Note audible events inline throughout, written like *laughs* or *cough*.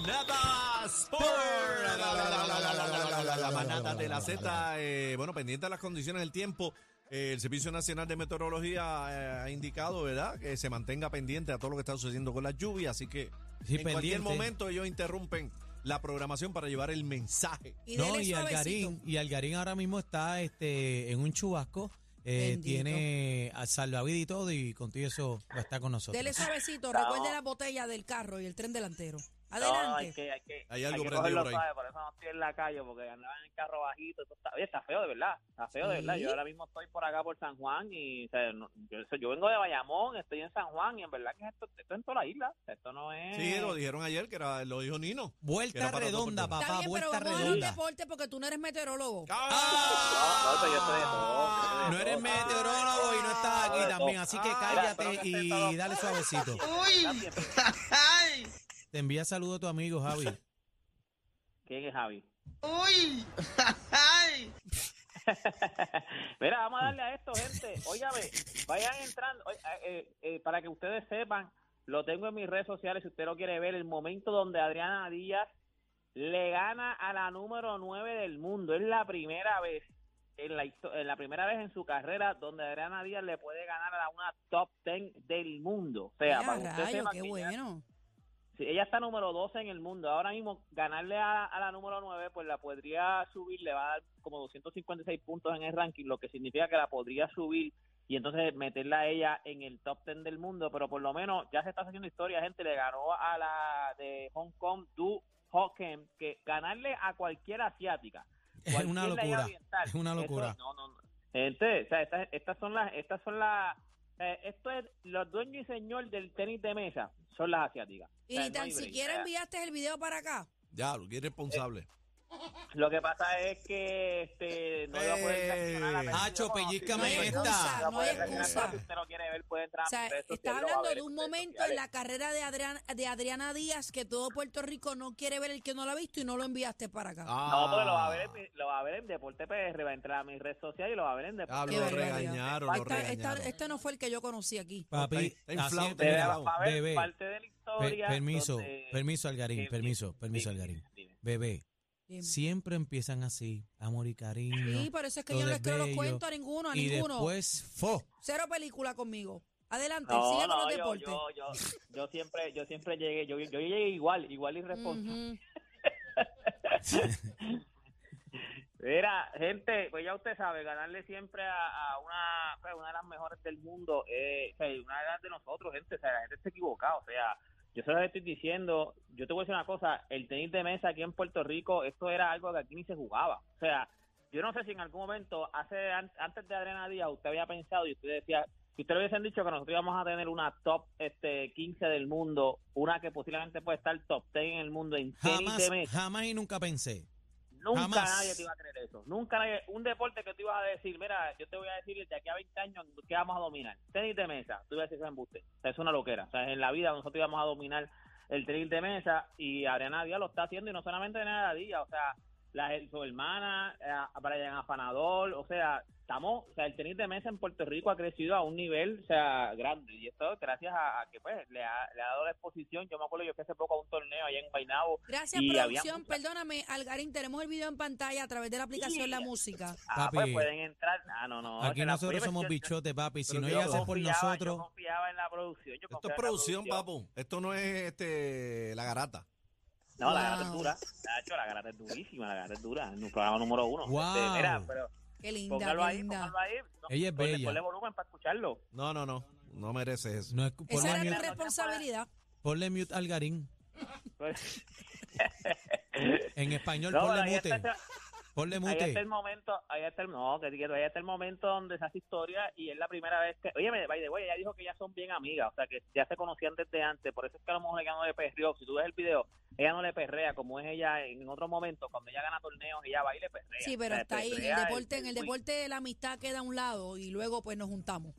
Manada Sport. La manada de la Z. Eh, bueno, pendiente de las condiciones del tiempo. Eh, el Servicio Nacional de Meteorología eh, ha indicado, ¿verdad?, que se mantenga pendiente a todo lo que está sucediendo con la lluvia Así que en cualquier momento ellos interrumpen la programación para llevar el mensaje. Y no, y Algarín, y Algarín ahora mismo está este, en un chubasco. Eh, tiene a salvavidas y todo, y contigo eso está con nosotros. Dele suavecito, recuerde la botella del carro y el tren delantero. No, Adelante. hay que, hay que, Hay algo que prendido por ahí. suave, por eso no estoy en la calle, porque andaba en el carro bajito. Esto está, oye, está feo de verdad, está feo de Sí. verdad. Yo ahora mismo estoy por acá por San Juan y o sea, no- yo, yo vengo de Bayamón, estoy en San Juan y en verdad que esto, esto es en toda la isla. Esto no es. Sí, lo dijeron ayer, que era, lo dijo Nino. Vuelta redonda, Puerto Está papá, bien, pero vuelta vamos a los redonda. deportes porque tú no eres meteorólogo. ¡Ah! No, no, pero yo soy de todo, No eres meteorólogo y no estás aquí también, así que ah, cállate pero y dale suavecito. Pero- Te envía saludo a tu amigo Javi. *laughs* ¿Quién es Javi? *laughs* Mira, vamos a darle a esto, gente. Óigame, vayan entrando. Oye, eh, eh, para que ustedes sepan, lo tengo en mis redes sociales. Si usted lo quiere ver, el momento donde Adriana Díaz le gana a la número 9 del mundo. Es la primera vez, en la, en la primera vez en su carrera, donde Adriana Díaz le puede ganar a una top 10 del mundo. O sea, Mira, para que usted rayo, sepa qué que ya- bueno. Sí, ella está número 12 en el mundo. Ahora mismo, ganarle a, a la número 9, pues la podría subir, le va a dar como 256 puntos en el ranking, lo que significa que la podría subir y entonces meterla a ella en el top 10 del mundo. Pero por lo menos ya se está haciendo historia, gente. Le ganó a la de Hong Kong, Du Hocken, que ganarle a cualquier asiática. Es una locura, oriental, es una eso- locura. no, no, no. Gente, o sea, estas, estas son las, estas son las, eh, esto es los dueños y señor del tenis de mesa, son las asiáticas. O Y sea, ni no tan siquiera O enviaste el video para acá. Ya, lo que irresponsable. Lo que pasa es que este, no iba a poder reaccionar a la película, Hacho, no, si no, esta. no iba a No hay excusa. Si usted no quiere ver, puede entrar O sea, redes sociales, lo va a hablando ver de un redes momento en sociales. la carrera de, Adriana, de Adriana Díaz que todo Puerto Rico no quiere ver el que no lo ha visto y no lo enviaste para acá. No, porque lo va a ver en, mi- lo va a ver en Deporte PR, va a entrar a mis redes sociales y lo va a ver en Deporte Diablo, Qué lo barbaridad. regañaron, lo Esta- esta- regañaron. este no fue el que yo conocí aquí. Papi, Está- está inflado, así- está Bebé, inflado. va a ver Bebé. parte de la Per- historia. permiso, donde- permiso Algarín, Dime, permiso, permiso dime, Algarín. dime. Bebé, Siempre empiezan así, amor y cariño. Sí, por eso es que yo no es les creo los cuentos a ninguno, a y ninguno. después, fo. Cero película conmigo. Adelante, No, sigue con no, los yo, deportes. yo, yo, yo siempre, yo siempre llegué, yo, yo llegué igual, igual irresponsable. Ujú. *laughs* Mira, gente, pues ya usted sabe, ganarle siempre a, a una, pues, una de las mejores del mundo, eh, una de las de nosotros, gente, o sea, la gente está equivocada, o sea, yo se lo estoy diciendo, yo te voy a decir una cosa, el tenis de mesa aquí en Puerto Rico, esto era algo que aquí ni se jugaba, o sea, yo no sé si en algún momento, hace an- antes de Adriana Díaz, usted había pensado y usted decía, si usted le hubiesen dicho que nosotros íbamos a tener una top este 15 del mundo, una que posiblemente puede estar top 10 en el mundo en tenis Jamás, de mesa, jamás y nunca pensé. Nunca Jamás. nadie te iba a creer eso. Nunca nadie. Un deporte que tú ibas a decir, mira, yo te voy a decir de aquí a 20 años que vamos a dominar. Tenis de mesa. Tú ibas a decir eso embuste. O sea, es una loquera. O sea, en la vida nosotros íbamos a dominar el tenis de mesa y Adriana Díaz lo está haciendo y no solamente Adriana Díaz, o sea, la, su hermana, eh, Brian Afanador, o sea, estamos, o sea, el tenis de mesa en Puerto Rico ha crecido a un nivel, o sea, grande y esto es gracias a, a que pues le ha, le ha dado la exposición. Yo me acuerdo yo que hace poco a un torneo allá en Bainabo Gracias, y había producción. mucha- Perdóname, Algarín, tenemos el video en pantalla a través de la aplicación La Música. Ah, Papi, pues pueden entrar. Ah, no, no. Aquí la- nosotros somos yo- bichotes, papi. Si no yo por Yo nosotros, confiaba en la producción. Yo Esto es la producción, papu. Esto no es este la garata. No, la garata es Wow. dura. De hecho, la garata es durísima. La garata es dura. En un programa número uno. Wow. Este, mira, pero Qué linda, póngalo qué ahí, linda. póngalo ahí. No, Ella es ponle- bella. Ponle volumen para escucharlo. No, no, no. No merece eso. no es, Esa ponle, era tu mute, responsabilidad. ponle mute Algarín. *laughs* En español, No, ponle ahí mute. está, Ponle ahí está el momento, ahí está el, no, que quiero, ahí está el momento donde se hace historia y es la primera vez que, oye, by the way, ella dijo que ya son bien amigas, o sea que ya se conocían desde antes, por eso es que a lo mejor le ganó de perrio, si tú ves el video, ella no le perrea como es ella en otros momentos, cuando ella gana torneos, ella va y le perrea. Sí, pero está ahí en el deporte, en el deporte la amistad queda a un lado y luego pues nos juntamos.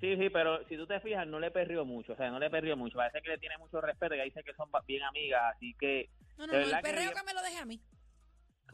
Sí, sí, pero si tú te fijas, no le perrió mucho, o sea, no le perrió mucho. Parece que le tiene mucho respeto, y dice que son bien amigas, así que... No, no, no, el que perreo yo- que me lo deje a mí.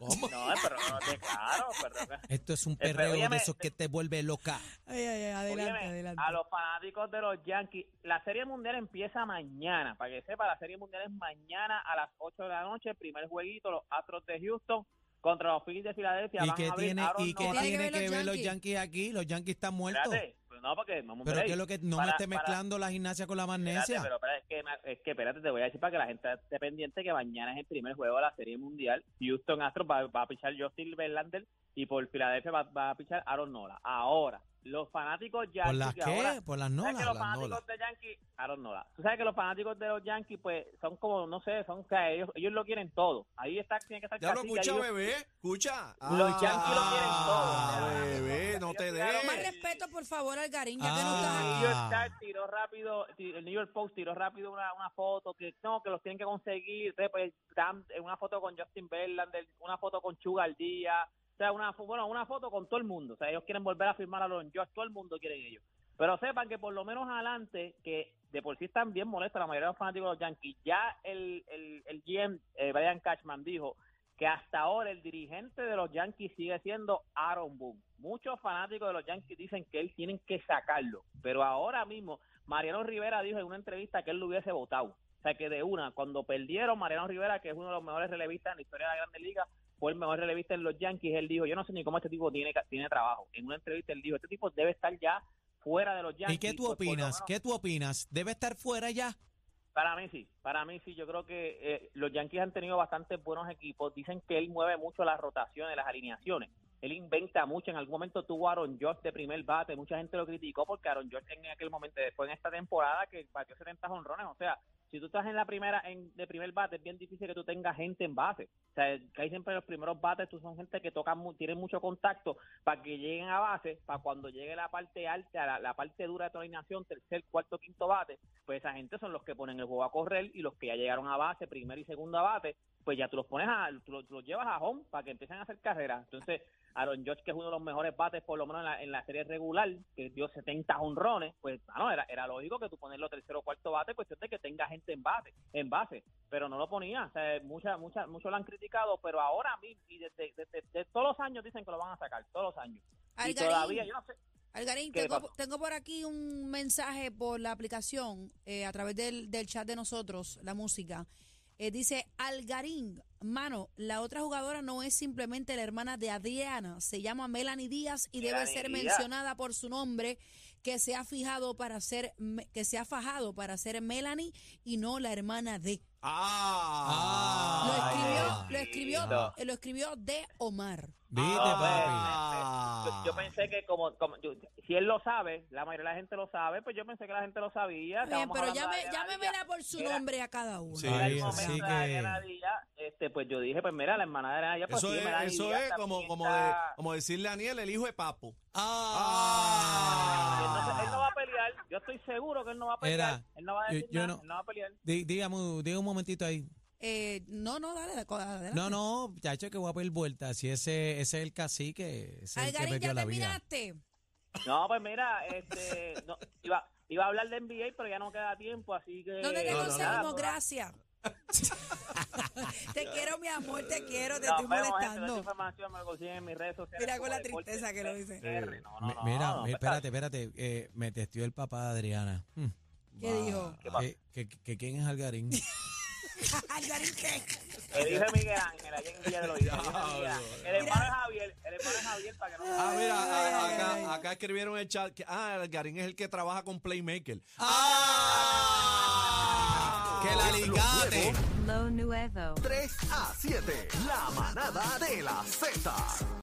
¿Cómo? No, pero no te claro, pero... Esto es un pero perreo de esos que te vuelve loca. Ay, ay, ay, adelante, Óyeme, adelante. A los fanáticos de los Yankees, la Serie Mundial empieza mañana. Para que sepa, la Serie Mundial es mañana a las 8 de la noche. El primer jueguito, los Astros de Houston contra los Phillies de Filadelfia. ¿Y qué tiene, y qué. Tiene que tiene ver que los ver los Yankees. Aquí? Los Yankees están muertos. Espérate, pues no, porque vamos a Pero ¿qué es lo que no me esté para- mezclando la gimnasia con la Espérate, magnesia? pero espérate, es que, es que espérate, te voy a decir para que la gente esté pendiente que mañana es el primer juego de la Serie Mundial. Houston Astros va, va a pichar Justin Verlander y por Filadelfia va, va a pichar Aaron Nola. Ahora, los fanáticos Yankees... ¿Por las que ahora- qué? Por las ¿Sabes nolas. que los las fanáticos nolas. de Yankees, Aaron Nola. Tú sabes que los fanáticos de los Yankees, pues, son como, no sé, son que ellos, ellos lo quieren todo. Ahí está, tiene que estar Ya lo escucha, ahí- bebé. Escucha. Los Yankees lo quieren todo. Ah, bebé, no te ellos tiraron Más el- respeto, por favor, Algarín, ya que no Ah. estás El aquí. New York Times tiró rápido, el New York Post tiró rápido una, una foto que no, que los tienen que conseguir. Entonces, pues, una foto con Justin Verlander, una foto con Chuga al día. O sea, una, bueno, una foto con todo el mundo. O sea, ellos quieren volver a firmar a los George, todo el mundo quiere ellos. Pero sepan que por lo menos adelante, que de por sí están bien molestos la mayoría de los fanáticos de los Yankees, ya el, el, el GM, eh, Brian Cashman, dijo que hasta ahora el dirigente de los Yankees sigue siendo Aaron Boone. Muchos fanáticos de los Yankees dicen que él tienen que sacarlo, pero ahora mismo Mariano Rivera dijo en una entrevista que él lo hubiese votado. O sea que de una, cuando perdieron Mariano Rivera, que es uno de los mejores relevistas en la historia de la Grande Liga, fue el mejor relevista en los Yankees, él dijo, yo no sé ni cómo este tipo tiene, tiene trabajo. En una entrevista él dijo, este tipo debe estar ya fuera de los Yankees. ¿Y qué tú pues, opinas? ¿Qué tú opinas? ¿Debe estar fuera ya? para mí sí, para mí sí, yo creo que eh, los Yankees han tenido bastantes buenos equipos, dicen que él mueve mucho las rotaciones, las alineaciones, él inventa mucho, en algún momento tuvo a Aaron George de primer bate, mucha gente lo criticó porque Aaron George en aquel momento, después en esta temporada que batió 70 honrones, o sea, si tú estás en la primera en, de primer bate, es bien difícil que tú tengas gente en base. O sea, que hay siempre los primeros bates, tú son gente que tocan, tienen mucho contacto para que lleguen a base, para cuando llegue la parte alta, la, parte dura de tu alineación, tercer, cuarto, quinto bate, pues esa gente son los que ponen el juego a correr y los que ya llegaron a base, primer y segundo bate, pues ya tú los pones a, tú, los- tú los llevas a home para que empiecen a hacer carreras. Entonces, Aaron George, que es uno de los mejores bates, por lo menos en la, en la serie regular, que dio 70 honrones, pues, bueno, era, era lógico que tú ponerlo tercero o cuarto bate, cuestión de que tenga gente en base, en base, pero no lo ponía. O sea, mucha, mucha, muchos lo han criticado, pero ahora mismo, y desde, desde- desde todos los años dicen que lo van a sacar, todos los años. Y Algarín. todavía, yo no sé. Algarín, ¿Qué tengo, tengo por aquí un mensaje por la aplicación eh, a través del, del chat de nosotros, la música. Eh, dice Algarín, mano, la otra jugadora no es simplemente la hermana de Adriana, se llama Melanie Díaz y debe ser Díaz. mencionada por su nombre que se ha fijado para ser que se ha fajado para ser Melanie y no la hermana de. Ah. Lo escribió, lo escribió, eh, lo escribió de Omar. ¿Viste, pues, papi? Yo, yo pensé que como, como yo- si él lo sabe, la mayoría de la gente lo sabe, pues yo pensé que la gente lo sabía. Bien, Estábamos pero hablando llame, de Adriana llámemela por su Era- nombre a cada uno. Sí, Era el Ay, momento así de que- Díaz, este, pues yo dije, pues mira, la hermana de Díaz, pues Eso sí, es, Melanie eso Díaz es como, también como, de, está- como decirle a Aniel, el hijo de Papo. Ah. Él no, él no va a pelear, yo estoy seguro que él no va a pelear, Era, él no va a yo- decir yo nada, no- él no va a pelear. Dí- Dígame, diga un momentito ahí. Eh, no, no, dale, dale. No, no, chacho, que voy a pedir vuelta. Si ese, ese es el cacique, ese es el que Algarín, perdió ya la vida. No, pues mira, este, *laughs* no, iba, iba a hablar de NBA, pero ya no queda tiempo, así que... ¿Dónde te no, no, conseguimos? nada, Gracias. *laughs* *laughs* te quiero, mi amor, te quiero, te Nos estoy vemos, gente, molestando. información me consiguen en mis redes sociales. Mira con la tristeza que lo dice. PR. No, no, Mi- no, Mira, no, mi- espérate, espérate. eh, me testió el papá de Adriana. Hmm. ¿Qué dijo? ¿Qué? Que, que- que quién es Algarín. *laughs* Algarín, ¿qué? El hijo de Miguel Ángel, allá en Villa de los Hijos. El hijo de Miguel Ángel. El hermano que no Ah, mira, a- acá, acá escribieron en el chat que ah, el Garín es el que trabaja con Playmaker. ¡Ah! ¡Que la nuevos Lo Nuevo. 3 a 7. La manada de la Z.